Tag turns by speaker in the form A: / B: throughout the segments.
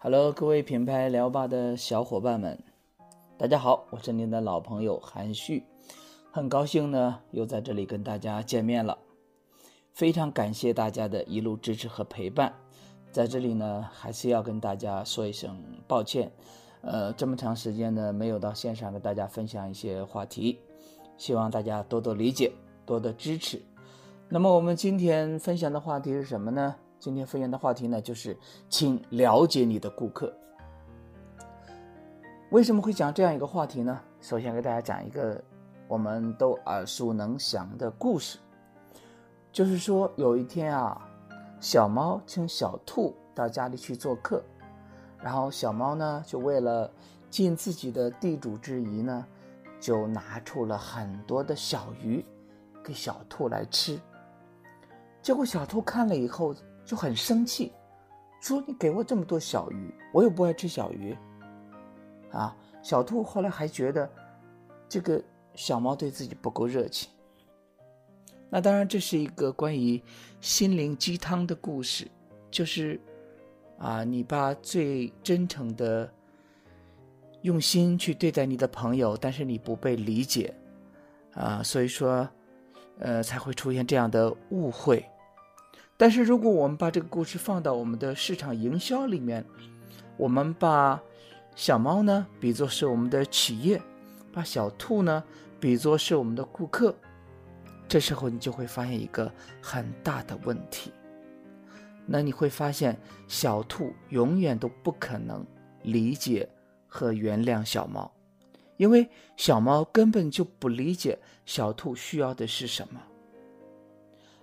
A: Hello，各位品牌聊吧的小伙伴们，大家好，我是您的老朋友韩旭，很高兴呢又在这里跟大家见面了，非常感谢大家的一路支持和陪伴，在这里呢还是要跟大家说一声抱歉，呃，这么长时间呢没有到线上跟大家分享一些话题，希望大家多多理解，多的支持。那么我们今天分享的话题是什么呢？今天分享的话题呢，就是请了解你的顾客。为什么会讲这样一个话题呢？首先给大家讲一个我们都耳熟能详的故事，就是说有一天啊，小猫请小兔到家里去做客，然后小猫呢就为了尽自己的地主之谊呢，就拿出了很多的小鱼给小兔来吃。结果小兔看了以后。就很生气，说：“你给我这么多小鱼，我又不爱吃小鱼。”啊，小兔后来还觉得这个小猫对自己不够热情。那当然，这是一个关于心灵鸡汤的故事，就是啊，你把最真诚的用心去对待你的朋友，但是你不被理解，啊，所以说，呃，才会出现这样的误会。但是，如果我们把这个故事放到我们的市场营销里面，我们把小猫呢比作是我们的企业，把小兔呢比作是我们的顾客，这时候你就会发现一个很大的问题。那你会发现，小兔永远都不可能理解和原谅小猫，因为小猫根本就不理解小兔需要的是什么。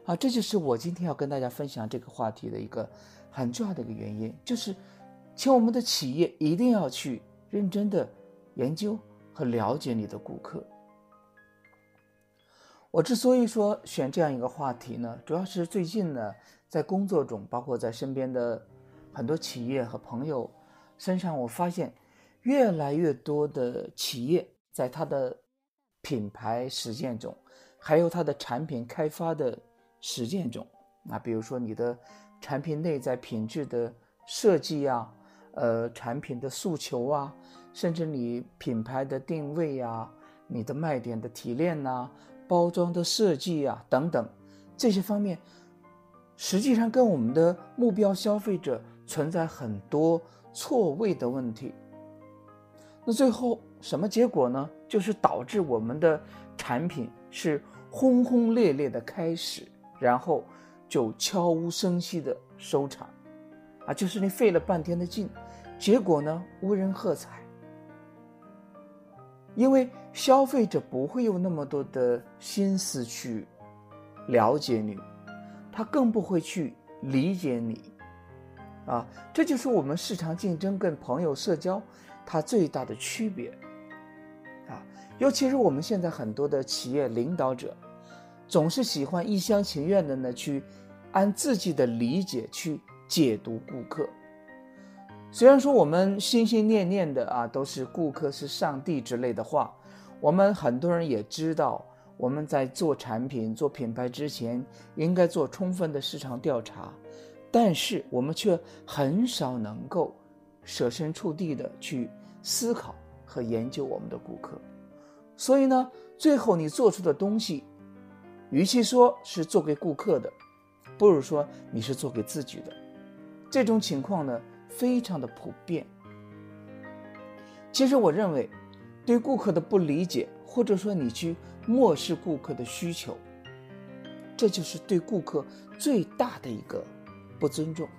A: 啊，这就是我今天要跟大家分享这个话题的一个很重要的一个原因，就是，请我们的企业一定要去认真的研究和了解你的顾客。我之所以说选这样一个话题呢，主要是最近呢，在工作中，包括在身边的很多企业和朋友身上，我发现越来越多的企业在它的品牌实践中，还有它的产品开发的。实践中，那比如说你的产品内在品质的设计啊，呃，产品的诉求啊，甚至你品牌的定位呀，你的卖点的提炼呐，包装的设计啊等等，这些方面，实际上跟我们的目标消费者存在很多错位的问题。那最后什么结果呢？就是导致我们的产品是轰轰烈烈的开始。然后就悄无声息的收场，啊，就是你费了半天的劲，结果呢无人喝彩。因为消费者不会有那么多的心思去了解你，他更不会去理解你，啊，这就是我们市场竞争跟朋友社交它最大的区别，啊，尤其是我们现在很多的企业领导者。总是喜欢一厢情愿的呢，去按自己的理解去解读顾客。虽然说我们心心念念的啊都是顾客是上帝之类的话，我们很多人也知道，我们在做产品、做品牌之前应该做充分的市场调查，但是我们却很少能够设身处地的去思考和研究我们的顾客。所以呢，最后你做出的东西。与其说是做给顾客的，不如说你是做给自己的。这种情况呢，非常的普遍。其实我认为，对顾客的不理解，或者说你去漠视顾客的需求，这就是对顾客最大的一个不尊重。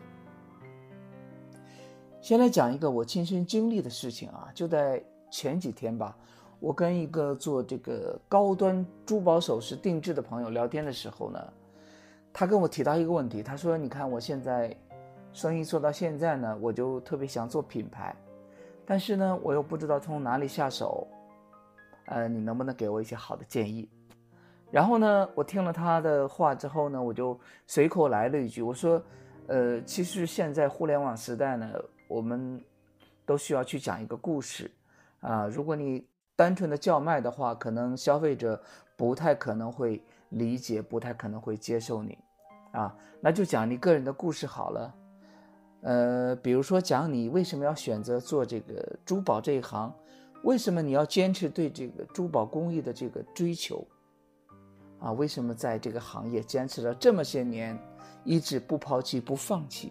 A: 先来讲一个我亲身经历的事情啊，就在前几天吧。我跟一个做这个高端珠宝首饰定制的朋友聊天的时候呢，他跟我提到一个问题，他说：“你看我现在生意做到现在呢，我就特别想做品牌，但是呢，我又不知道从哪里下手，呃，你能不能给我一些好的建议？”然后呢，我听了他的话之后呢，我就随口来了一句，我说：“呃，其实现在互联网时代呢，我们都需要去讲一个故事啊，如果你……”单纯的叫卖的话，可能消费者不太可能会理解，不太可能会接受你，啊，那就讲你个人的故事好了。呃，比如说讲你为什么要选择做这个珠宝这一行，为什么你要坚持对这个珠宝工艺的这个追求，啊，为什么在这个行业坚持了这么些年，一直不抛弃不放弃？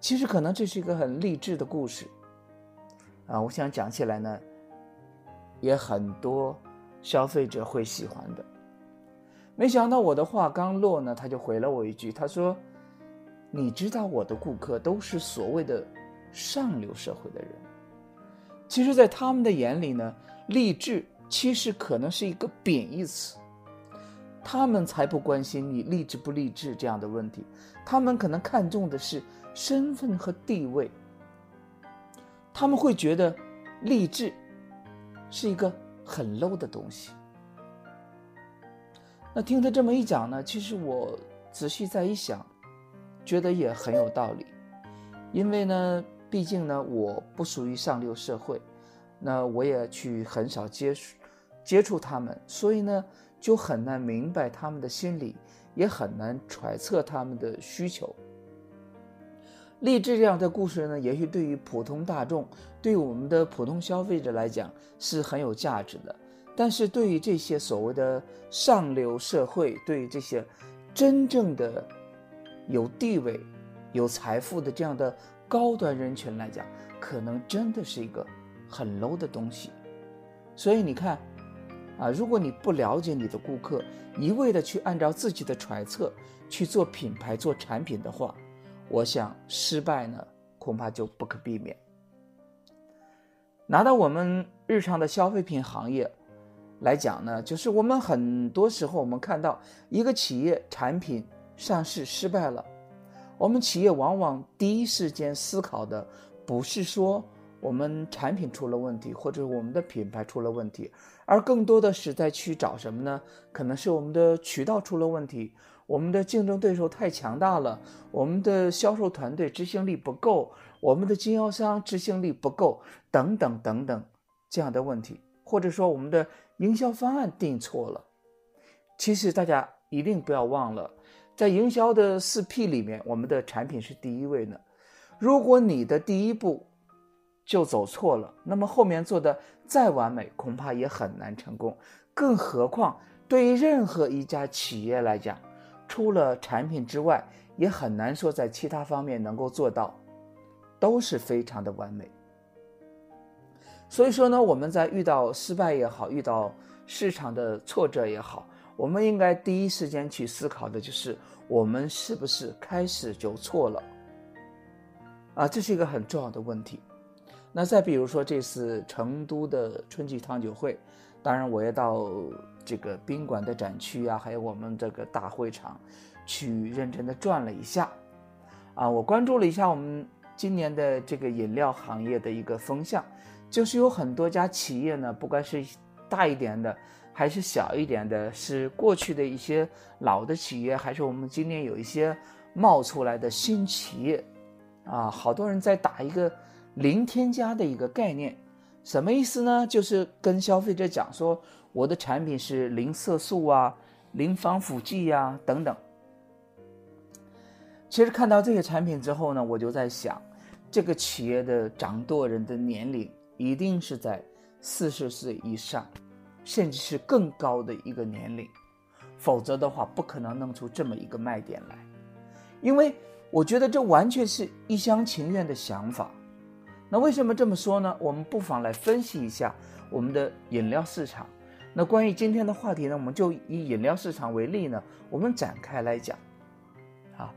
A: 其实可能这是一个很励志的故事，啊，我想讲起来呢，也很多消费者会喜欢的。没想到我的话刚落呢，他就回了我一句，他说。你知道我的顾客都是所谓的上流社会的人，其实，在他们的眼里呢，励志其实可能是一个贬义词。他们才不关心你励志不励志这样的问题，他们可能看重的是身份和地位。他们会觉得励志是一个很 low 的东西。那听他这么一讲呢，其实我仔细再一想。觉得也很有道理，因为呢，毕竟呢，我不属于上流社会，那我也去很少接触接触他们，所以呢，就很难明白他们的心理，也很难揣测他们的需求。励志这样的故事呢，也许对于普通大众，对于我们的普通消费者来讲是很有价值的，但是对于这些所谓的上流社会，对于这些真正的。有地位、有财富的这样的高端人群来讲，可能真的是一个很 low 的东西。所以你看，啊，如果你不了解你的顾客，一味的去按照自己的揣测去做品牌、做产品的话，我想失败呢，恐怕就不可避免。拿到我们日常的消费品行业来讲呢，就是我们很多时候我们看到一个企业产品。上市失败了，我们企业往往第一时间思考的不是说我们产品出了问题，或者我们的品牌出了问题，而更多的是在去找什么呢？可能是我们的渠道出了问题，我们的竞争对手太强大了，我们的销售团队执行力不够，我们的经销商执行力不够，等等等等这样的问题，或者说我们的营销方案定错了。其实大家一定不要忘了。在营销的四 P 里面，我们的产品是第一位的。如果你的第一步就走错了，那么后面做的再完美，恐怕也很难成功。更何况，对于任何一家企业来讲，除了产品之外，也很难说在其他方面能够做到都是非常的完美。所以说呢，我们在遇到失败也好，遇到市场的挫折也好，我们应该第一时间去思考的就是。我们是不是开始就错了？啊，这是一个很重要的问题。那再比如说这次成都的春季汤酒会，当然我也到这个宾馆的展区啊，还有我们这个大会场去认真的转了一下。啊，我关注了一下我们今年的这个饮料行业的一个风向，就是有很多家企业呢，不管是大一点的。还是小一点的，是过去的一些老的企业，还是我们今年有一些冒出来的新企业，啊，好多人在打一个零添加的一个概念，什么意思呢？就是跟消费者讲说，我的产品是零色素啊，零防腐剂呀等等。其实看到这些产品之后呢，我就在想，这个企业的掌舵人的年龄一定是在四十岁以上。甚至是更高的一个年龄，否则的话不可能弄出这么一个卖点来。因为我觉得这完全是一厢情愿的想法。那为什么这么说呢？我们不妨来分析一下我们的饮料市场。那关于今天的话题呢，我们就以饮料市场为例呢，我们展开来讲。啊，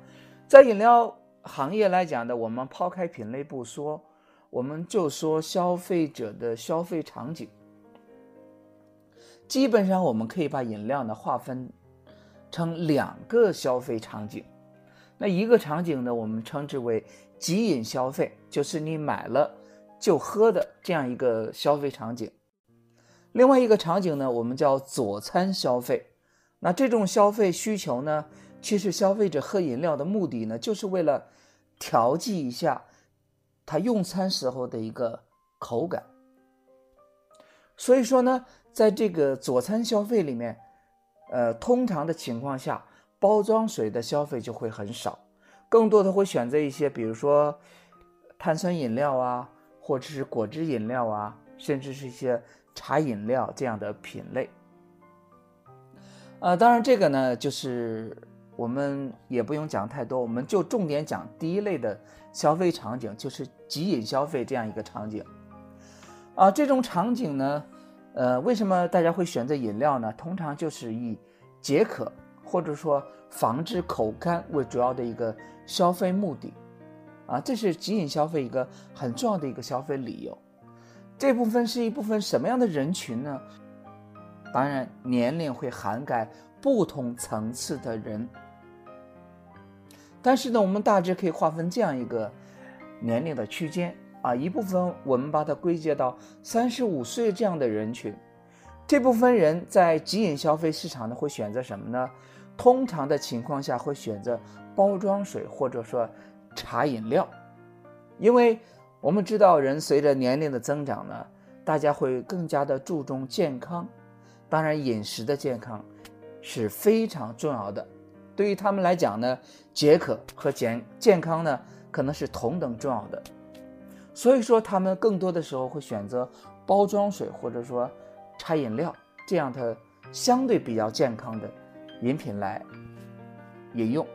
A: 在饮料行业来讲呢，我们抛开品类不说，我们就说消费者的消费场景。基本上，我们可以把饮料呢划分成两个消费场景。那一个场景呢，我们称之为即饮消费，就是你买了就喝的这样一个消费场景。另外一个场景呢，我们叫佐餐消费。那这种消费需求呢，其实消费者喝饮料的目的呢，就是为了调剂一下他用餐时候的一个口感。所以说呢。在这个佐餐消费里面，呃，通常的情况下，包装水的消费就会很少，更多的会选择一些，比如说碳酸饮料啊，或者是果汁饮料啊，甚至是一些茶饮料这样的品类。呃，当然这个呢，就是我们也不用讲太多，我们就重点讲第一类的消费场景，就是即饮消费这样一个场景。啊，这种场景呢，呃，为什么大家会选择饮料呢？通常就是以解渴或者说防止口干为主要的一个消费目的。啊，这是即饮消费一个很重要的一个消费理由。这部分是一部分什么样的人群呢？当然，年龄会涵盖不同层次的人，但是呢，我们大致可以划分这样一个年龄的区间啊，一部分我们把它归结到三十五岁这样的人群，这部分人在极饮消费市场呢会选择什么呢？通常的情况下会选择包装水或者说茶饮料，因为我们知道人随着年龄的增长呢，大家会更加的注重健康。当然，饮食的健康是非常重要的。对于他们来讲呢，解渴和健健康呢，可能是同等重要的。所以说，他们更多的时候会选择包装水或者说茶饮料这样的相对比较健康的饮品来饮用。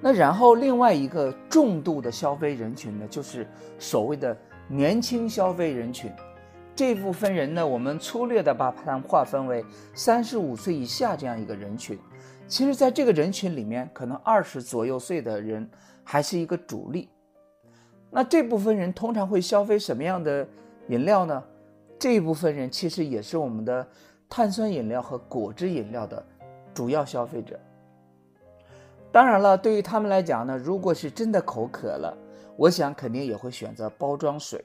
A: 那然后另外一个重度的消费人群呢，就是所谓的年轻消费人群。这部分人呢，我们粗略的把他们划分为三十五岁以下这样一个人群。其实，在这个人群里面，可能二十左右岁的人还是一个主力。那这部分人通常会消费什么样的饮料呢？这一部分人其实也是我们的碳酸饮料和果汁饮料的主要消费者。当然了，对于他们来讲呢，如果是真的口渴了，我想肯定也会选择包装水。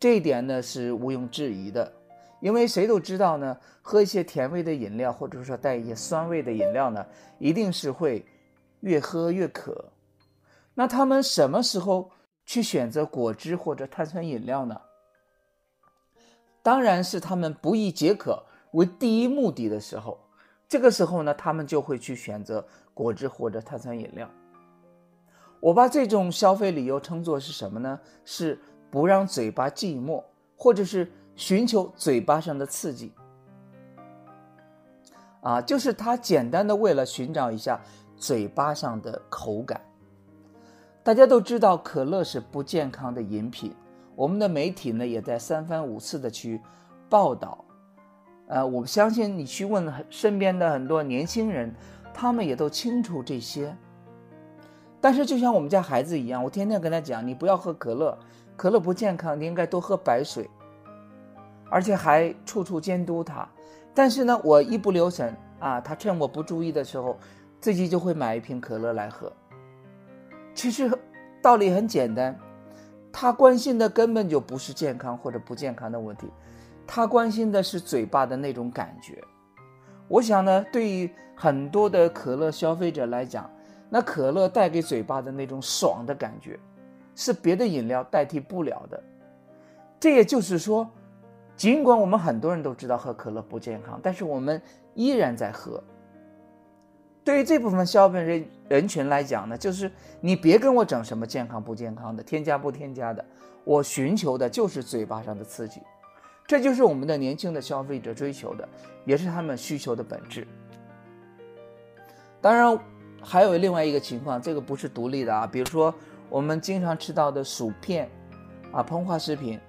A: 这一点呢是毋庸置疑的，因为谁都知道呢，喝一些甜味的饮料，或者说带一些酸味的饮料呢，一定是会越喝越渴。那他们什么时候去选择果汁或者碳酸饮料呢？当然是他们不易解渴为第一目的的时候，这个时候呢，他们就会去选择果汁或者碳酸饮料。我把这种消费理由称作是什么呢？是。不让嘴巴寂寞，或者是寻求嘴巴上的刺激，啊，就是他简单的为了寻找一下嘴巴上的口感。大家都知道可乐是不健康的饮品，我们的媒体呢也在三番五次的去报道。呃，我相信你去问身边的很多年轻人，他们也都清楚这些。但是就像我们家孩子一样，我天天跟他讲，你不要喝可乐。可乐不健康，你应该多喝白水，而且还处处监督他。但是呢，我一不留神啊，他趁我不注意的时候，自己就会买一瓶可乐来喝。其实道理很简单，他关心的根本就不是健康或者不健康的问题，他关心的是嘴巴的那种感觉。我想呢，对于很多的可乐消费者来讲，那可乐带给嘴巴的那种爽的感觉。是别的饮料代替不了的，这也就是说，尽管我们很多人都知道喝可乐不健康，但是我们依然在喝。对于这部分消费人人群来讲呢，就是你别跟我整什么健康不健康的，添加不添加的，我寻求的就是嘴巴上的刺激，这就是我们的年轻的消费者追求的，也是他们需求的本质。当然，还有另外一个情况，这个不是独立的啊，比如说。我们经常吃到的薯片，啊，膨化食品。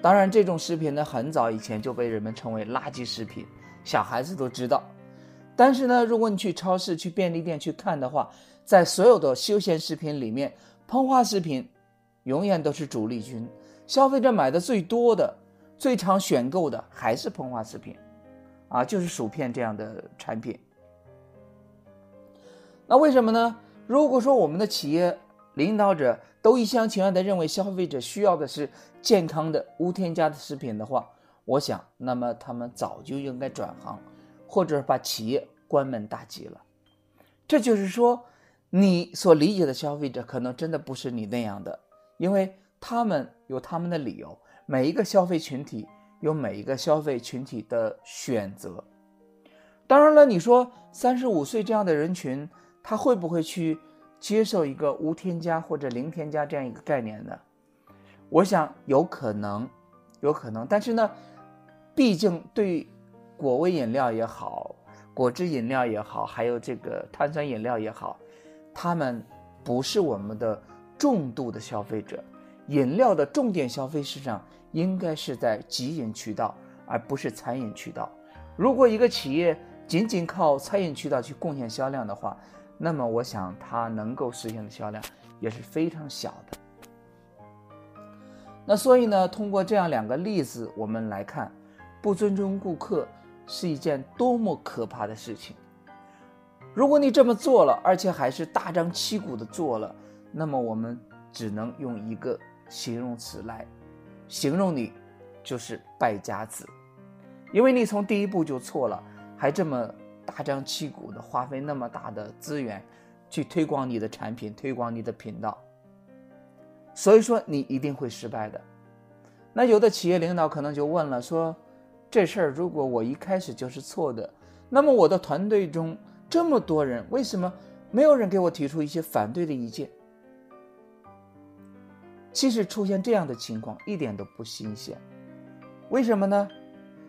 A: 当然，这种食品呢，很早以前就被人们称为垃圾食品，小孩子都知道。但是呢，如果你去超市、去便利店去看的话，在所有的休闲食品里面，膨化食品永远都是主力军。消费者买的最多的、最常选购的还是膨化食品，啊，就是薯片这样的产品。那为什么呢？如果说我们的企业，领导者都一厢情愿地认为消费者需要的是健康的、无添加的食品的话，我想，那么他们早就应该转行，或者把企业关门大吉了。这就是说，你所理解的消费者可能真的不是你那样的，因为他们有他们的理由。每一个消费群体有每一个消费群体的选择，当然了，你说三十五岁这样的人群，他会不会去接受一个无添加或者零添加这样一个概念呢？我想有可能，有可能。但是呢，毕竟对果味饮料也好，果汁饮料也好，还有这个碳酸饮料也好，他们不是我们的重度的消费者。饮料的重点消费市场应该是在集饮渠道，而不是餐饮渠道。如果一个企业仅仅靠餐饮渠道去贡献销量的话，那么我想它能够实现的销量也是非常小的。那所以呢，通过这样两个例子，我们来看，不尊重顾客是一件多么可怕的事情。如果你这么做了，而且还是大张旗鼓的做了，那么我们只能用一个形容词来形容你，就是败家子。因为你从第一步就错了，还这么大张旗鼓的花费那么大的资源去推广你的产品，推广你的频道。所以说你一定会失败的。那有的企业领导可能就问了，说这事儿如果我一开始就是错的，那么我的团队中这么多人，为什么没有人给我提出一些反对的意见？其实出现这样的情况一点都不新鲜，为什么呢？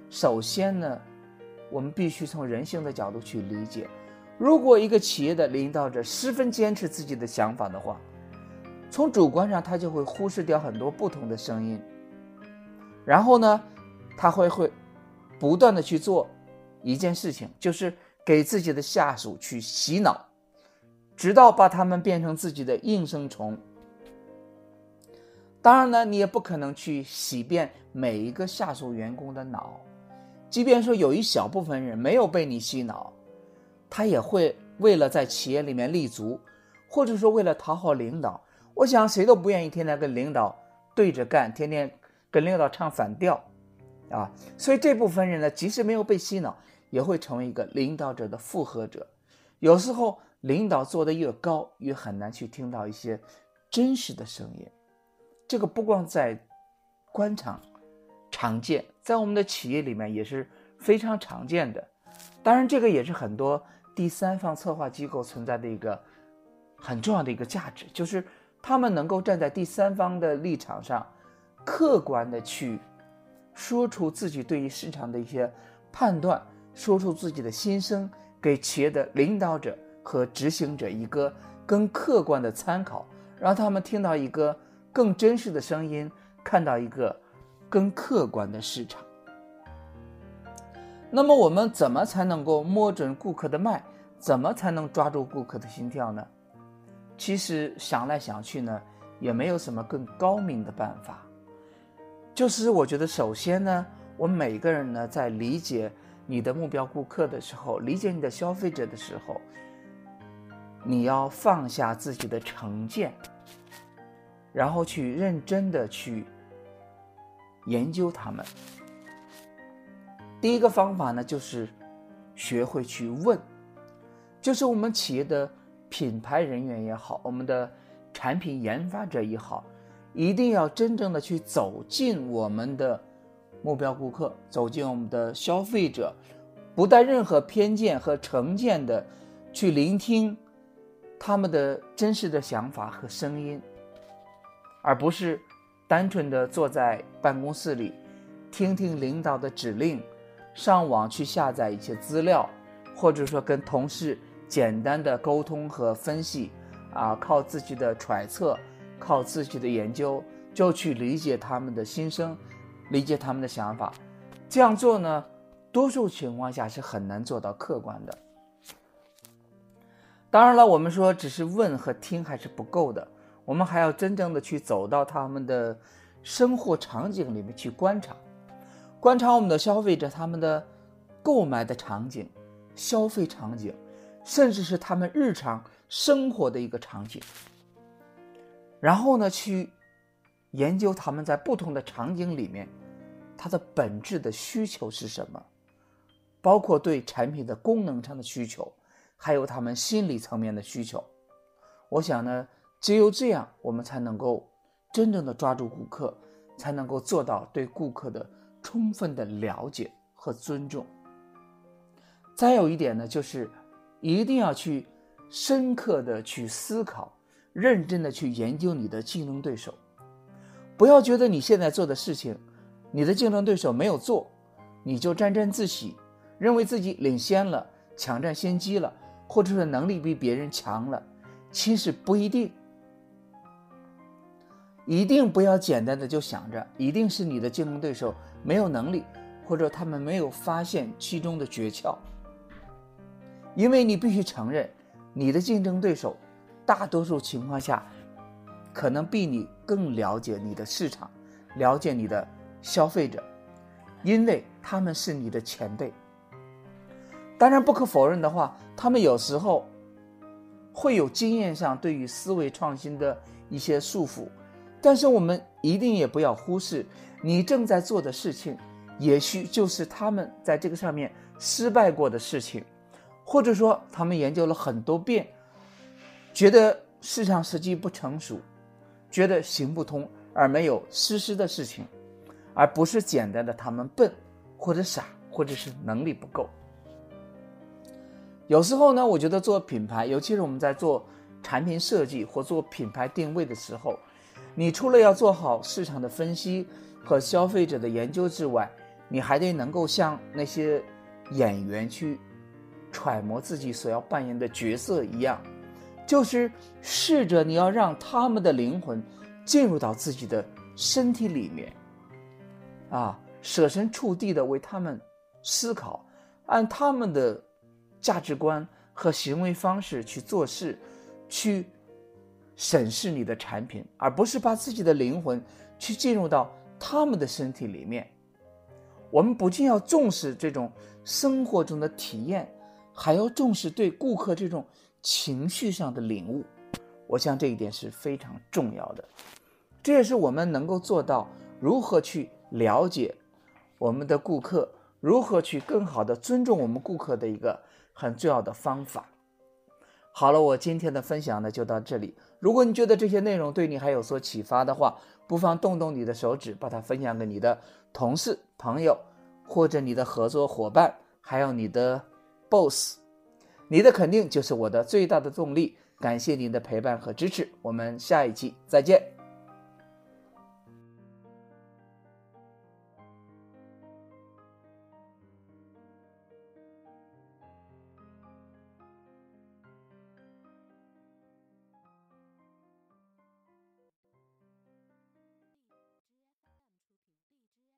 A: 首先呢，我们必须从人性的角度去理解，如果一个企业的领导者十分坚持自己的想法的话。从主观上，他就会忽视掉很多不同的声音，然后呢，他会会不断的去做一件事情，就是给自己的下属去洗脑，直到把他们变成自己的应声虫。当然呢，你也不可能去洗遍每一个下属员工的脑，即便说有一小部分人没有被你洗脑，他也会为了在企业里面立足，或者说为了讨好领导。我想谁都不愿意天天跟领导对着干，天天跟领导唱反调，啊，所以这部分人呢，即使没有被洗脑，也会成为一个领导者的附和者。有时候领导做的越高，越很难去听到一些真实的声音。这个不光在官场常见，在我们的企业里面也是非常常见的。当然，这个也是很多第三方策划机构存在的一个很重要的一个价值，就是。他们能够站在第三方的立场上，客观的去说出自己对于市场的一些判断，说出自己的心声，给企业的领导者和执行者一个更客观的参考，让他们听到一个更真实的声音，看到一个更客观的市场。那么，我们怎么才能够摸准顾客的脉？怎么才能抓住顾客的心跳呢？其实想来想去呢，也没有什么更高明的办法。就是我觉得，首先呢，我们每个人呢，在理解你的目标顾客的时候，理解你的消费者的时候，你要放下自己的成见，然后去认真的去研究他们。第一个方法呢，就是学会去问，就是我们企业的。品牌人员也好，我们的产品研发者也好，一定要真正的去走进我们的目标顾客，走进我们的消费者，不带任何偏见和成见的去聆听他们的真实的想法和声音，而不是单纯的坐在办公室里听听领导的指令，上网去下载一些资料，或者说跟同事。简单的沟通和分析，啊，靠自己的揣测，靠自己的研究，就去理解他们的心声，理解他们的想法。这样做呢，多数情况下是很难做到客观的。当然了，我们说只是问和听还是不够的，我们还要真正的去走到他们的生活场景里面去观察，观察我们的消费者他们的购买的场景、消费场景。甚至是他们日常生活的一个场景，然后呢，去研究他们在不同的场景里面，它的本质的需求是什么，包括对产品的功能上的需求，还有他们心理层面的需求。我想呢，只有这样，我们才能够真正的抓住顾客，才能够做到对顾客的充分的了解和尊重。再有一点呢，就是一定要去深刻的去思考，认真的去研究你的竞争对手，不要觉得你现在做的事情，你的竞争对手没有做，你就沾沾自喜，认为自己领先了，抢占先机了，或者是能力比别人强了，其实不一定。一定不要简单的就想着，一定是你的竞争对手没有能力，或者他们没有发现其中的诀窍。因为你必须承认，你的竞争对手，大多数情况下，可能比你更了解你的市场，了解你的消费者，因为他们是你的前辈。当然，不可否认的话，他们有时候会有经验上对于思维创新的一些束缚。但是我们一定也不要忽视，你正在做的事情，也许就是他们在这个上面失败过的事情，或者说他们研究了很多遍，觉得市场时机不成熟，觉得行不通而没有实施的事情，而不是简单的他们笨，或者傻，或者是能力不够。有时候呢，我觉得做品牌，尤其是我们在做产品设计或做品牌定位的时候。你除了要做好市场的分析和消费者的研究之外，你还得能够像那些演员去揣摩自己所要扮演的角色一样，就是试着你要让他们的灵魂进入到自己的身体里面，啊，设身处地的为他们思考，按他们的价值观和行为方式去做事，去。审视你的产品，而不是把自己的灵魂去进入到他们的身体里面。我们不仅要重视这种生活中的体验，还要重视对顾客这种情绪上的领悟。我想这一点是非常重要的。这也是我们能够做到如何去了解我们的顾客，如何去更好的尊重我们顾客的一个很重要的方法。好了，我今天的分享呢就到这里。如果你觉得这些内容对你还有所启发的话，不妨动动你的手指，把它分享给你的同事、朋友，或者你的合作伙伴，还有你的 boss。你的肯定就是我的最大的动力。感谢您的陪伴和支持，我们下一期再见。